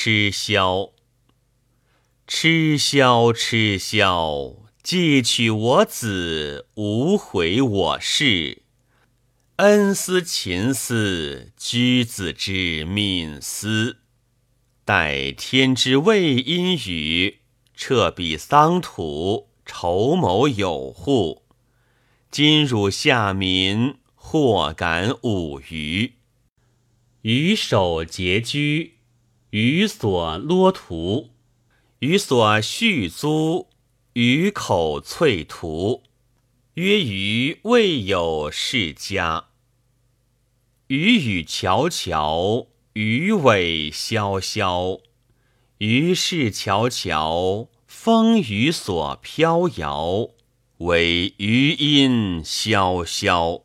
痴萧，痴萧，痴萧，既取我子，无悔我事。恩思勤思，居子之敏思。待天之未阴雨，彻彼桑土，筹谋有户。今汝下民，或敢五余？余守节居，余所骆图，余所续租，余口翠图。曰余未有世家。鱼语悄悄，鱼尾萧萧。鱼是悄悄，风雨所飘摇。惟余音萧萧。